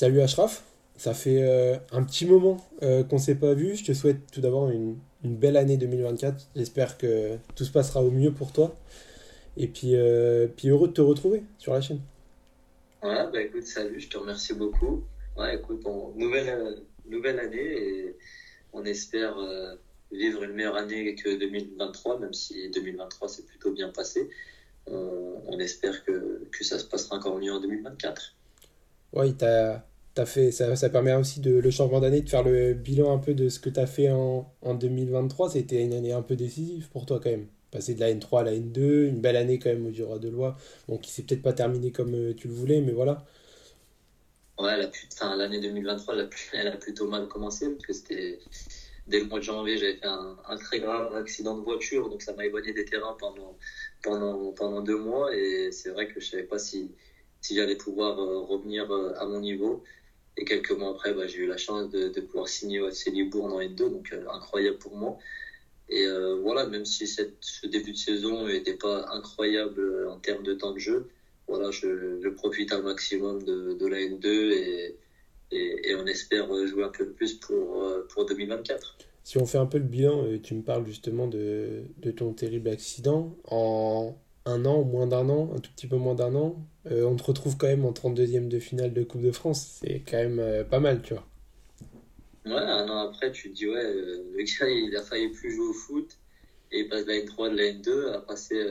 Salut Ashraf, ça fait euh, un petit moment euh, qu'on ne s'est pas vu. Je te souhaite tout d'abord une, une belle année 2024. J'espère que tout se passera au mieux pour toi. Et puis, euh, puis heureux de te retrouver sur la chaîne. Ouais, bah écoute, salut, je te remercie beaucoup. Ouais, écoute, on- nouvelle, nouvelle année et on espère vivre une meilleure année que 2023, même si 2023 s'est plutôt bien passé. On, espère que, que ça se passera encore mieux en 2024. Ouais, t'as, t'as fait, ça, ça permet aussi de le changement d'année de faire le bilan un peu de ce que tu as fait en, en 2023. C'était une année un peu décisive pour toi quand même. Passer de la N3 à la N2, une belle année quand même au Jura de Loi. Bon, qui s'est peut-être pas terminée comme euh, tu le voulais, mais voilà. Ouais, l'année 2023, elle a, elle a plutôt mal commencé parce que c'était dès le mois de janvier, j'avais fait un, un très grave accident de voiture, donc ça m'a éloigné des terrains pendant, pendant, pendant deux mois et c'est vrai que je savais pas si, si j'allais pouvoir euh, revenir euh, à mon niveau. Et quelques mois après, bah, j'ai eu la chance de, pouvoir signer au FC Libourne en N2, donc euh, incroyable pour moi. Et euh, voilà, même si cette, ce début de saison n'était pas incroyable euh, en termes de temps de jeu, voilà, je, je profite un maximum de, de la N2 et, et, on espère jouer un peu plus pour, pour 2024. Si on fait un peu le bilan, tu me parles justement de, de ton terrible accident. En un an, moins d'un an, un tout petit peu moins d'un an, euh, on te retrouve quand même en 32e de finale de Coupe de France. C'est quand même euh, pas mal, tu vois. Ouais, un an après, tu te dis, ouais, euh, le gars, il a failli plus jouer au foot et il passe de la N3 de la N2 à passer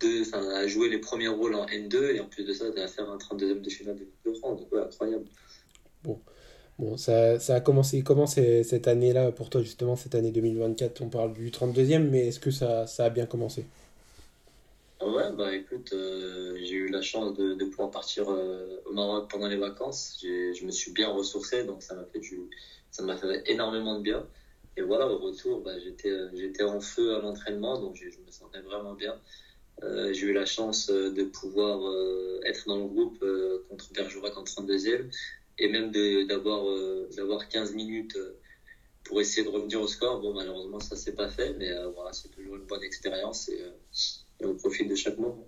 deux, enfin, à jouer les premiers rôles en N2 et en plus de ça, à faire un 32e de finale de Coupe de France. Donc, ouais, incroyable. Bon, bon ça, ça a commencé comment cette année-là pour toi, justement, cette année 2024? On parle du 32e, mais est-ce que ça, ça a bien commencé? Ouais, bah écoute, euh, j'ai eu la chance de, pouvoir partir euh, au Maroc pendant les vacances. Je me suis bien ressourcé, donc ça m'a fait m'a fait énormément de bien. Et voilà, au retour, bah, j'étais, euh, en feu à l'entraînement, donc je me sentais vraiment bien. J'ai eu la chance de pouvoir être dans le groupe contre Bergerac en 32e et même d'avoir, euh, d'avoir 15 minutes pour essayer de revenir au score. Bon, malheureusement, ça s'est pas fait, mais voilà, c'est toujours une bonne expérience et on profite de chaque moment.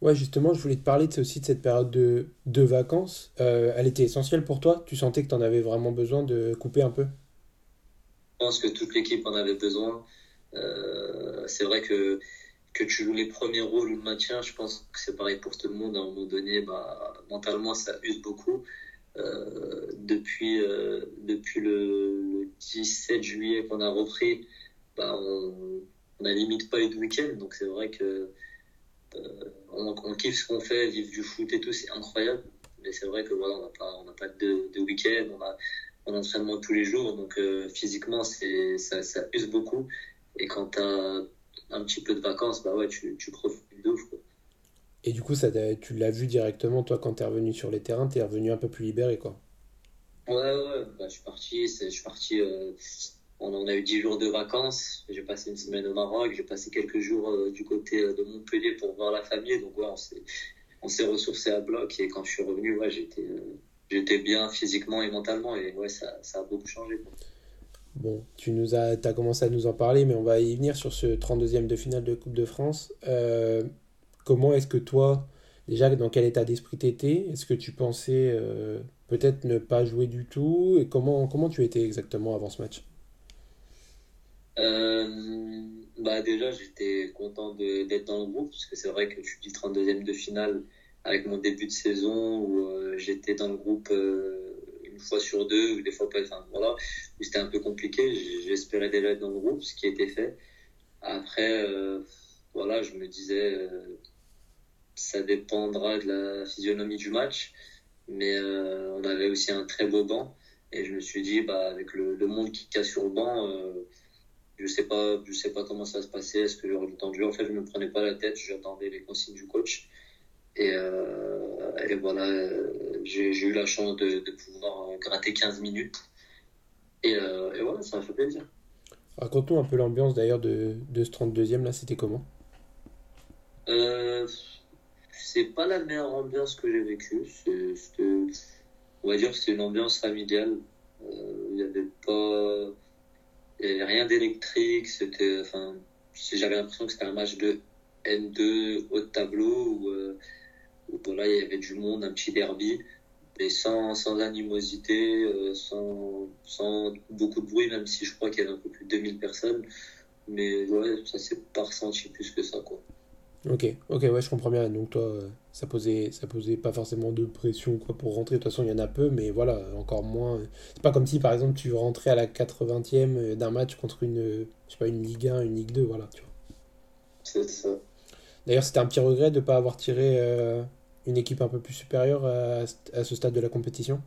Ouais, justement, je voulais te parler aussi de cette période de, de vacances. Euh, elle était essentielle pour toi? Tu sentais que tu en avais vraiment besoin de couper un peu? Je pense que toute l'équipe en avait besoin. Euh, c'est vrai que, que tu joues les premiers rôles ou le maintien, je pense que c'est pareil pour tout le monde. À un moment donné, bah, mentalement, ça use beaucoup. Euh, depuis, depuis le, le 17 juillet qu'on a repris, bah, on, on a limite pas eu de week-end. Donc c'est vrai que euh, on, on kiffe ce qu'on fait, vivre du foot et tout, c'est incroyable. Mais c'est vrai que voilà, on n'a pas, on n'a pas de, de week-end, on a un entraînement tous les jours, donc euh, physiquement, c'est, ça, ça use beaucoup. Et quand tu as un petit peu de vacances, bah ouais, tu, tu profites de ouf. quoi. Et du coup, ça, tu l'as vu directement, toi, quand t'es revenu sur les terrains, t'es revenu un peu plus libéré, quoi. Ouais, ouais, bah, je suis parti, je suis parti, euh, on a eu 10 jours de vacances, j'ai passé une semaine au Maroc, j'ai passé quelques jours euh, du côté euh, de Montpellier pour voir la famille, donc ouais, on s'est, ressourcé à bloc et quand je suis revenu, ouais, j'étais, euh, bien physiquement et mentalement et ouais, ça, a beaucoup changé. Bon, tu nous as, t'as commencé à nous en parler, mais on va y venir sur ce 32e de finale de Coupe de France. Comment est-ce que toi, déjà, dans quel état d'esprit t'étais? Est-ce que tu pensais peut-être ne pas jouer du tout? Et comment, comment tu étais exactement avant ce match? Euh, bah déjà, j'étais content d'être dans le groupe, parce que c'est vrai que tu dis 32e de finale avec mon début de saison où euh, j'étais dans le groupe euh, une fois sur deux, ou des fois pas, enfin voilà, où c'était un peu compliqué. J'espérais déjà être dans le groupe, ce qui été fait. Après, euh, voilà, je me disais, ça dépendra de la physionomie du match, mais on avait aussi un très beau banc, et je me suis dit, bah avec le, le monde qui casse sur le banc. Je sais pas, je sais pas comment ça se passait, est-ce que j'aurais du temps de. En fait, je me prenais pas la tête, j'attendais les consignes du coach. Et, euh, et voilà, j'ai eu la chance de, de pouvoir euh, gratter 15 minutes. Et, euh, et voilà, ça m'a fait plaisir. Raconte-nous un peu l'ambiance d'ailleurs de, de ce 32e là, c'était comment? Euh, c'est pas la meilleure ambiance que j'ai vécue. On va dire, que c'est une ambiance familiale. Il y avait pas, il y avait rien d'électrique. C'était, enfin, j'avais l'impression que c'était un match de N2 haut tableau où, euh, où voilà, il y avait du monde, un petit derby. mais sans, sans animosité, euh, sans, sans beaucoup de bruit, même si je crois qu'il y avait un peu plus de 2000 personnes. Mais ouais, ça s'est pas ressenti plus que ça, quoi. Ok, ok, ouais, je comprends bien. Donc toi, ça posait, ça posait pas forcément de pression quoi pour rentrer. De toute façon, il y en a peu, mais voilà, encore moins. C'est pas comme si, par exemple, tu rentrais à la 80e d'un match contre une, je sais pas, une Ligue 1, une Ligue 2, voilà, tu vois. C'est ça. D'ailleurs, c'était un petit regret de ne pas avoir tiré euh, une équipe un peu plus supérieure à, à ce stade de la compétition.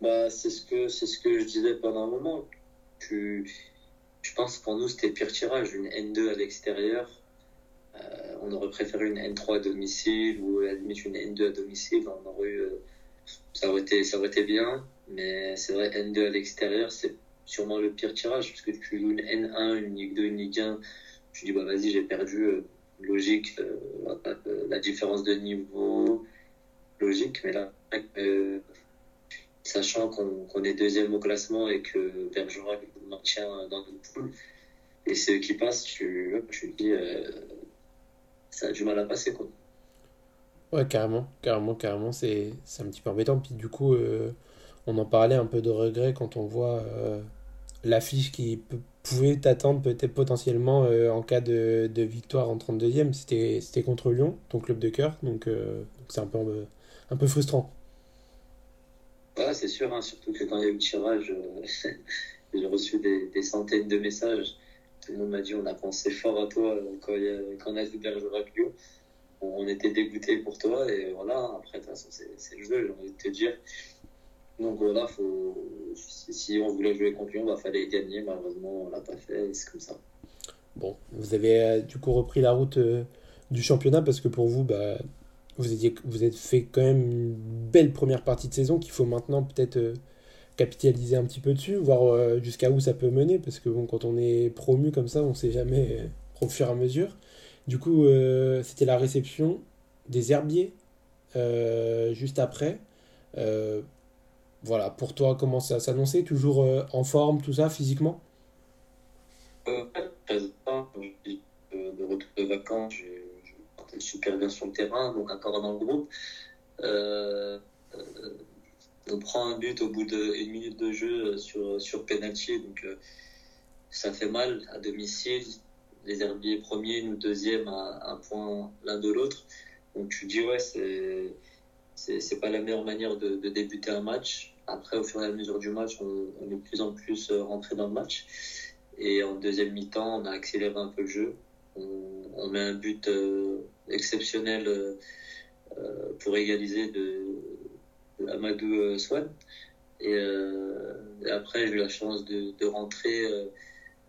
Bah, c'est ce que c'est ce que je disais pendant un moment. Tu, je pense pour nous c'était le pire tirage, une N2 à l'extérieur euh, on aurait préféré une N3 à domicile ou à une N2 à domicile. On aurait euh, ça, aurait été, ça aurait été bien, mais c'est vrai, N2 à l'extérieur, c'est sûrement le pire tirage parce que tu joues une N1, une Ligue 2, une Ligue 1. Tu dis, bah vas-y, j'ai perdu. Euh, logique, la différence de niveau, logique, mais là, sachant qu'on est deuxième au classement et que Bergerac maintient dans une poule, et ceux qui passent, tu, tu dis, ça a du mal à passer, quoi. Ouais, carrément, carrément, carrément, c'est un petit peu embêtant. Puis du coup, euh, on en parlait un peu de regret quand on voit euh, l'affiche qui pouvait t'attendre peut-être potentiellement euh, en cas de, de, victoire en 32e. C'était contre Lyon, ton club de cœur, donc c'est un peu, un peu frustrant. Ouais, c'est sûr, hein, surtout que quand il y a eu le tirage, j'ai reçu des, des, centaines de messages tout le monde m'a dit on a pensé fort à toi quand, quand on a vu Bergerac On était dégoûté pour toi et voilà, après, de toute façon, c'est le jeu, j'ai envie de te dire. Donc voilà, faut, si on voulait jouer contre Lyon, il bah, fallait gagner. Malheureusement, on l'a pas fait c'est comme ça. Bon, vous avez euh, du coup repris la route euh, du championnat parce que pour vous, bah, vous, étiez, vous êtes fait quand même une belle première partie de saison qu'il faut maintenant peut-être euh, capitaliser un petit peu dessus, voir euh, jusqu'à où ça peut mener, parce que bon, quand on est promu comme ça, on sait jamais euh, au fur et à mesure. Du coup, euh, c'était la réception des herbiers juste après. voilà, pour toi, comment ça s'annonçait? Toujours en forme, tout ça, physiquement? De retour de vacances, je super bien sur le terrain, donc encore dans le groupe. Euh, on prend un but au bout d'une minute de jeu euh, sur, sur penalty, donc euh, ça fait mal à domicile. Les Herbiers premiers, nous deuxième à un point l'un de l'autre. Donc tu dis ouais, c'est c'est pas la meilleure manière de, débuter un match. Après, au fur et à mesure du match, on, est de plus en plus euh, rentré dans le match. Et en deuxième mi-temps, on a accéléré un peu le jeu. On, met un but exceptionnel euh, pour égaliser de, Amadou euh, Swan. Euh, et, après, j'ai eu la chance de, de rentrer euh,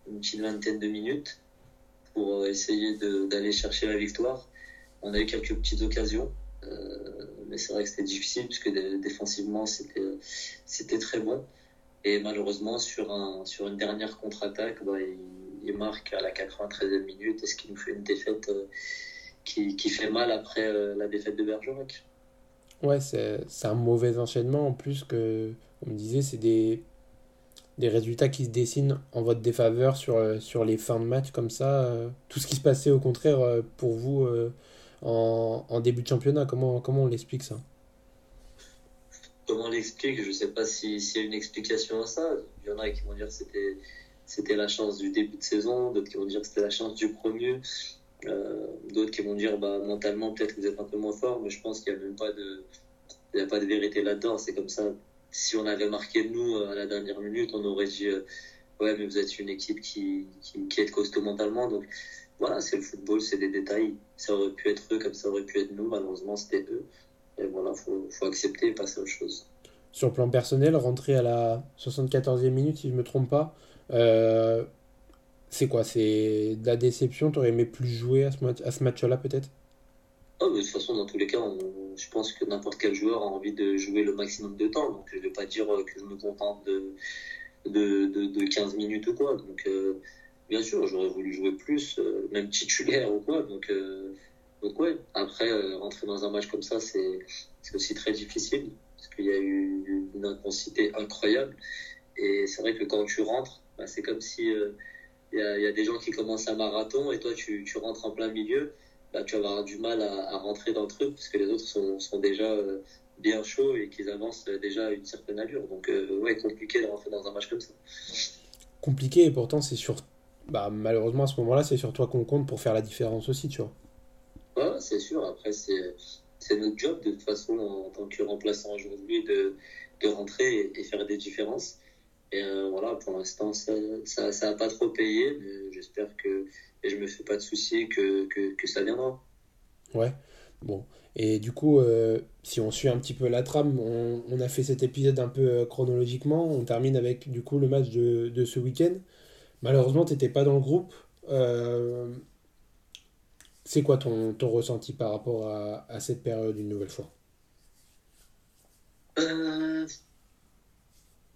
une petite vingtaine de minutes pour essayer d'aller chercher la victoire. On a eu quelques petites occasions, mais c'est vrai que c'était difficile puisque défensivement c'était très bon. Et malheureusement, sur, un, sur une dernière contre-attaque, bah, il, marque à la 93e minute, ce qui nous fait une défaite qui, qui, fait mal après la défaite de Bergerac. Ouais, c'est un mauvais enchaînement en plus que, on me disait, c'est des, des résultats qui se dessinent en votre défaveur sur, euh, sur les fins de match comme ça. Euh, tout ce qui se passait au contraire euh, pour vous en, en début de championnat, comment, comment on l'explique ça? Comment on l'explique? Je ne sais pas s'il y a une explication à ça. Il y en a qui vont dire que c'était la chance du début de saison, d'autres qui vont dire que c'était la chance du premier. Euh, d'autres qui vont dire bah, mentalement peut-être vous êtes un peu moins fort, mais je pense qu'il n'y a même pas de, il y a pas de vérité là-dedans. C'est comme ça. Si on avait marqué nous euh, à la dernière minute, on aurait dit euh, ouais mais vous êtes une équipe qui, qui, est costaud mentalement. Donc voilà, c'est le football, c'est des détails. Ça aurait pu être eux comme ça aurait pu être nous. Malheureusement c'était eux. Et voilà, faut, faut accepter et passer à autre chose. Sur le plan personnel, rentrer à la 74e minute, si je me trompe pas. C'est quoi C'est de la déception T'aurais aimé plus jouer à ce, match-là peut-être? Oh, de toute façon, dans tous les cas, je pense que n'importe quel joueur a envie de jouer le maximum de temps. Donc je ne vais pas dire que je me contente de, de, de, 15 minutes ou quoi. Donc euh, bien sûr, j'aurais voulu jouer plus, euh, même titulaire ou quoi. Donc, euh, donc ouais, après, rentrer dans un match comme ça, c'est aussi très difficile. Parce qu'il y a eu une intensité incroyable. Et c'est vrai que quand tu rentres, bah, c'est comme si il y a, des gens qui commencent un marathon et toi tu, tu rentres en plein milieu, bah, tu vas avoir du mal à, à, rentrer dans le truc parce que les autres sont, sont déjà euh, bien chaud et qu'ils avancent déjà à une certaine allure. Donc, ouais, compliqué de rentrer dans un match comme ça. Compliqué, et pourtant, c'est sur. Bah, malheureusement, à ce moment-là, c'est sur toi qu'on compte pour faire la différence aussi, tu vois. Ouais, c'est sûr. Après, c'est notre job, de toute façon, en, tant que remplaçant aujourd'hui, de, de rentrer et, faire des différences. Et voilà, pour l'instant, ça n'a ça, pas trop payé, mais j'espère que et je me fais pas de soucis que, ça viendra. Ouais, bon. Et du coup, euh, si on suit un petit peu la trame, on, a fait cet épisode un peu euh, chronologiquement. On termine avec du coup le match de, ce week-end. Malheureusement, tu n'étais pas dans le groupe. Euh, c'est quoi ton, ressenti par rapport à, cette période une nouvelle fois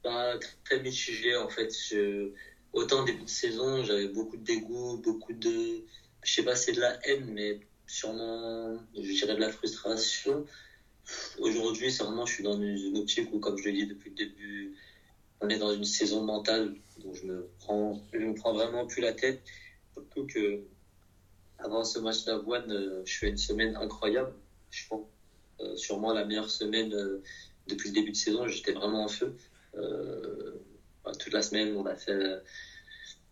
bah, Très mitigé en fait. Je autant début de saison, j'avais beaucoup de dégoût, beaucoup de, je sais pas, c'est de la haine, mais sûrement, je dirais de la frustration. Aujourd'hui, c'est vraiment, je suis dans une optique où, comme je le dis depuis le début, on est dans une saison mentale, donc je me prends, je me prends vraiment plus la tête. Surtout que, avant ce match d'Avoine, euh, je fais une semaine incroyable. Je pense, euh, sûrement la meilleure semaine euh, depuis le début de saison. J'étais vraiment en feu. Euh, toute la semaine, on a fait euh,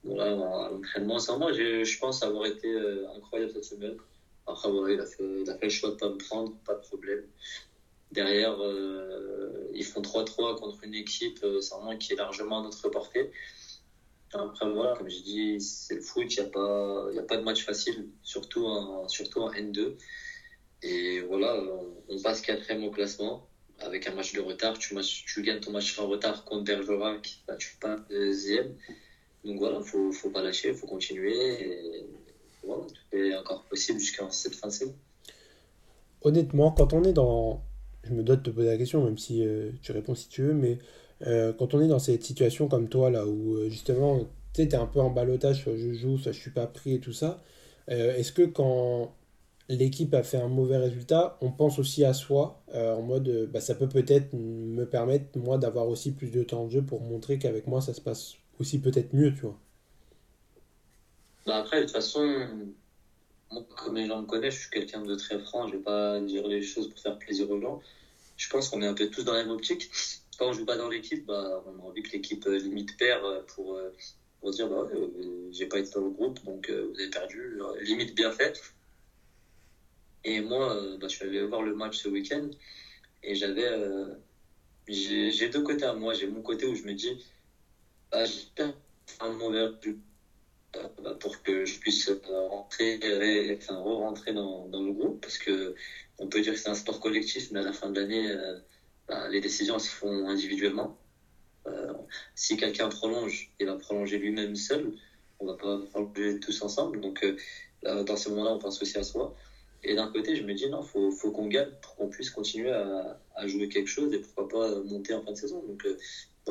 voilà, l'entraînement. Moi, je pense avoir été euh, incroyable cette semaine. Après, voilà, il, a fait, le choix de ne pas me prendre, pas de problème. Derrière, ils font 3-3 contre une équipe qui est largement à notre portée. Après, voilà, comme j'ai dit, c'est le foot, il n'y a, pas, a pas de match facile, surtout en, surtout en N2. Et voilà, on passe quatrième au classement avec un match de retard, tu, gagnes ton match en retard contre Bergerac, bah, tu pas deuxième. Donc voilà, il faut, faut pas lâcher, il faut continuer. Voilà, tout est encore possible jusqu'à cette fin de saison. Honnêtement, quand on est dans. Je me dois de te poser la question, même si euh, tu réponds si tu veux, mais euh, quand on est dans cette situation comme toi, là, où euh, justement, tu es un peu en balotage, soit je joue, soit je suis pas pris et tout ça, est-ce que quand l'équipe a fait un mauvais résultat, on pense aussi à soi, euh, en mode euh, bah, ça peut peut-être me permettre, moi, d'avoir aussi plus de temps de jeu pour montrer qu'avec moi, ça se passe aussi peut-être mieux, tu vois. Bah après, de toute façon, comme les gens me connaissent, je suis quelqu'un de très franc, je vais pas dire les choses pour faire plaisir aux gens. Je pense qu'on est un peu tous dans la même optique. Quand on joue pas dans l'équipe, bah, on a envie que l'équipe euh, limite perd pour, pour dire bah ouais, j'ai pas été dans le groupe, donc vous avez perdu. Limite bien fait. Et moi, euh, bah, je suis allé voir le match ce week-end et j'avais. Euh, j'ai deux côtés à moi. J'ai mon côté où je me dis, bah, j'ai un mauvais euh, bah, pour que je puisse rentrer, enfin, re-rentrer dans, dans, le groupe parce que on peut dire que c'est un sport collectif, mais à la fin de l'année, bah, les décisions se font individuellement. si quelqu'un prolonge, il va prolonger lui-même seul. On va pas prolonger tous ensemble. Donc, dans ce moment-là, on pense aussi à soi. Et d'un côté, je me dis, non, faut, faut qu'on gagne pour qu'on puisse continuer à, à, jouer quelque chose et pourquoi pas monter en fin de saison. Donc, euh,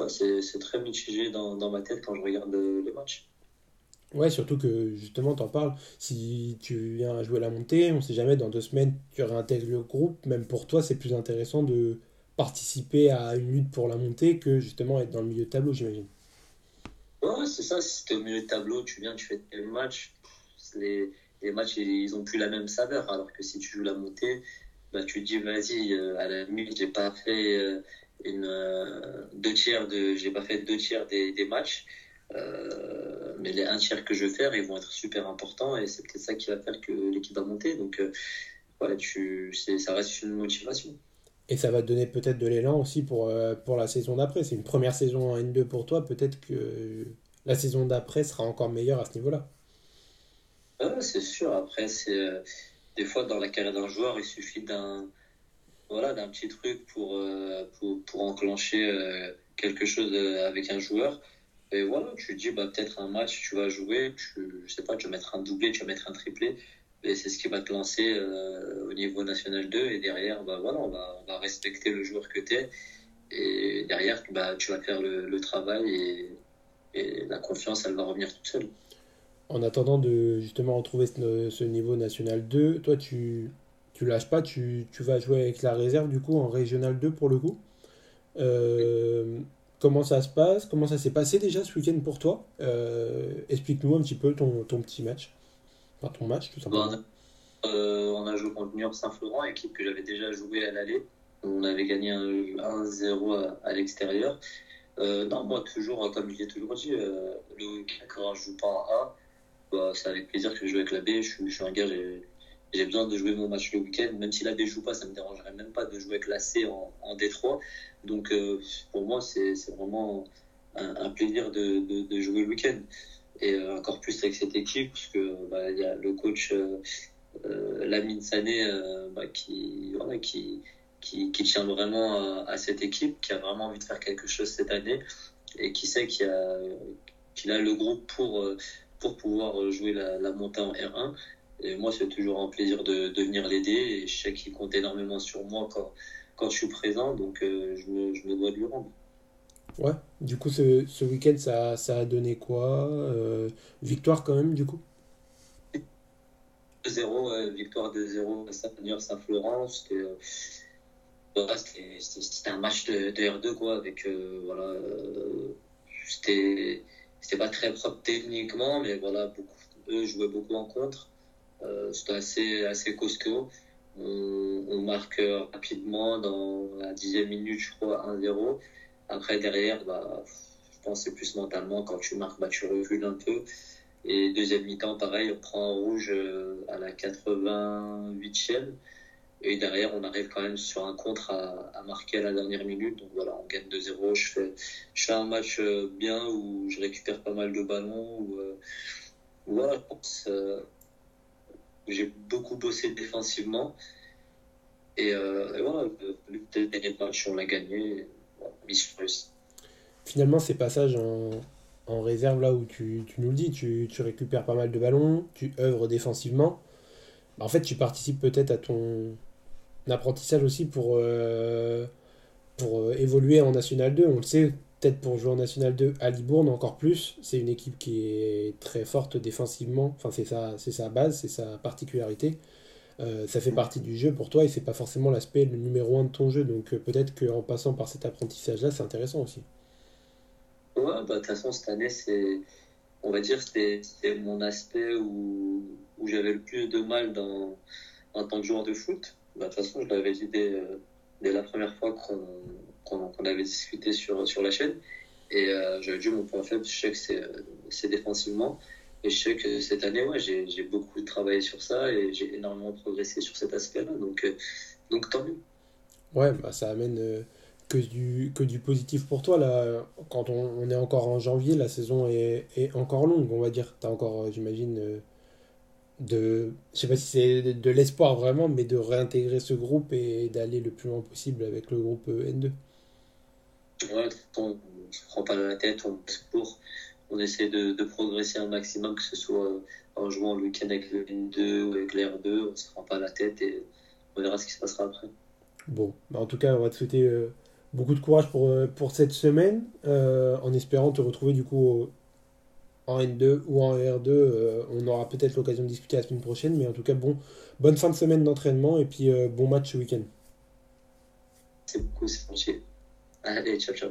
c'est très mitigé dans, dans, ma tête quand je regarde le, match. Ouais, surtout que justement, t'en parles. Si tu viens à jouer la montée, on sait jamais, dans deux semaines, tu réintègres le groupe. Même pour toi, c'est plus intéressant de participer à une lutte pour la montée que justement être dans le milieu de tableau, j'imagine. Ouais, c'est ça. Si t'es au milieu de tableau, tu viens, tu fais le match. Les les matchs, ils ont plus la même saveur. Alors que si tu joues la montée, bah, tu te dis, vas-y, euh, à la limite, j'ai pas fait euh, une, euh, deux tiers de, j'ai pas fait deux tiers des, des matchs. mais les un tiers que je vais faire, ils vont être super importants et c'est peut-être ça qui va faire que l'équipe va monter. Donc, voilà, tu, ça reste une motivation. Et ça va te donner peut-être de l'élan aussi pour, pour la saison d'après. C'est une première saison en N2 pour toi. Peut-être que la saison d'après sera encore meilleure à ce niveau-là c'est sûr. Après, c'est euh, des fois dans la carrière d'un joueur, il suffit d'un voilà, d'un petit truc pour, euh, pour, pour, enclencher euh, quelque chose avec un joueur. Et voilà, tu dis, bah, peut-être un match, tu vas jouer, tu, je sais pas, tu vas mettre un doublé, tu vas mettre un triplé. Et c'est ce qui va te lancer au niveau national 2. Et derrière, bah, voilà, on va, on va respecter le joueur que tu es. Et derrière, bah, tu vas faire le, le travail et, et la confiance, elle va revenir toute seule en attendant de justement retrouver ce, niveau national 2, toi tu, tu lâches pas, tu, tu, vas jouer avec la réserve du coup en régional 2 pour le coup. Euh, comment ça se passe? Comment ça s'est passé déjà ce week-end pour toi? Euh, Explique-nous un petit peu ton, ton, petit match. Enfin ton match tout simplement. Euh, on a joué contre New York Saint-Florent, équipe que j'avais déjà joué à l'aller. On avait gagné 1-0 à, l'extérieur. non, moi, toujours, comme je l'ai toujours dit, le quand je joue pas en A, bah, c'est avec plaisir que je joue avec la B. Je, suis un gars, j'ai besoin de jouer mon match le week-end. Même si la B joue pas, ça me dérangerait même pas de jouer avec la C en, en D3. Donc, pour moi, c'est vraiment un, plaisir de, de, jouer le week-end. Et euh, encore plus avec cette équipe, puisque bah, il y a le coach euh, euh Lamine Sané euh, bah, qui, qui, qui, qui, tient vraiment à, cette équipe, qui a vraiment envie de faire quelque chose cette année et qui sait qu'il a, qu'il a le groupe pour, pour pouvoir jouer la, la montée en R1. Et moi, c'est toujours un plaisir de, de venir l'aider et je sais qu'il compte énormément sur moi quand, quand je suis présent, donc je, me, je me dois de lui rendre. Ouais, du coup, ce, ce week-end, ça, ça a donné quoi euh, Victoire quand même, du coup? 2-0, victoire 2-0 à Saint-Florent. Euh, c'était un match de, de, R2, quoi, avec. Euh, voilà, c'était pas très propre techniquement, mais voilà, beaucoup, eux jouaient beaucoup en contre. c'était assez, assez costaud. On, marque rapidement dans la dixième minute, je crois, 1-0. Après, derrière, bah, je pense que c'est plus mentalement. Quand tu marques, bah, tu recules un peu. Et deuxième mi-temps, pareil, on prend un rouge euh, à la 88e. Et derrière, on arrive quand même sur un contre à, à marquer à la dernière minute. Donc voilà, on gagne 2-0. Je fais, je fais un match euh, bien où je récupère pas mal de ballons. Où, euh, voilà, je pense j'ai beaucoup bossé défensivement. Et, et voilà, le dernier match, on l'a gagné. Finalement, ces passages en, en réserve, là où tu, tu, nous le dis, tu, tu, récupères pas mal de ballons, tu œuvres défensivement. Bah, en fait, tu participes peut-être à ton apprentissage aussi pour, euh, euh, évoluer en National 2. On le sait, peut-être pour jouer en National 2 à Libourne encore plus. C'est une équipe qui est très forte défensivement. Enfin, c'est sa, base, c'est sa particularité. Euh, ça fait partie du jeu pour toi et c'est pas forcément l'aspect numéro un de ton jeu. Donc peut-être qu'en passant par cet apprentissage-là, c'est intéressant aussi. Ouais, bah, de toute façon, cette année, c'est, on va dire, c'était mon aspect où, où j'avais le plus de mal dans, en tant que joueur de foot. Bah, de toute façon, je l'avais dit dès, euh, dès, la première fois qu'on avait discuté sur, sur la chaîne. Et j'avais dit mon point faible, je sais que c'est défensivement. Et je sais que cette année, ouais, j'ai beaucoup travaillé sur ça et j'ai énormément progressé sur cet aspect-là. Donc, euh, donc tant mieux. Ouais, bah, ça amène euh, que, du, que du positif pour toi. Là, quand on, on, est encore en janvier, la saison est, est encore longue, on va dire. Tu as encore, euh, j'imagine, de. Je sais pas si c'est de, l'espoir vraiment, mais de réintégrer ce groupe et d'aller le plus loin possible avec le groupe N2. Ouais, on ne prend pas la tête, on pour on essaie de, progresser un maximum, que ce soit en jouant le week-end avec le N2 ou avec l'R2, on ne se prend pas la tête et on verra ce qui se passera après. Bon, bah, en tout cas, on va te souhaiter euh, beaucoup de courage pour, euh, pour cette semaine, euh, en espérant te retrouver du coup en N2 ou en R2. on aura peut-être l'occasion de discuter la semaine prochaine, mais en tout cas, bon, bonne fin de semaine d'entraînement et puis bon match ce week-end. C'est beaucoup, c'est gentil. Allez, ciao, ciao.